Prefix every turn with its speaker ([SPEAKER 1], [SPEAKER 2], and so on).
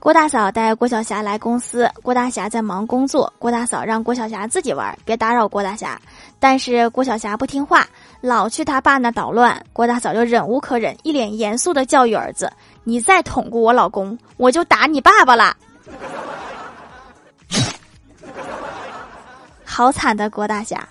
[SPEAKER 1] 郭大嫂带郭晓霞来公司，郭大侠在忙工作。郭大嫂让郭晓霞自己玩，别打扰郭大侠。但是郭晓霞不听话，老去他爸那捣乱。郭大嫂就忍无可忍，一脸严肃的教育儿子：你再捅咕我老公，我就打你爸爸啦！好惨的郭大侠。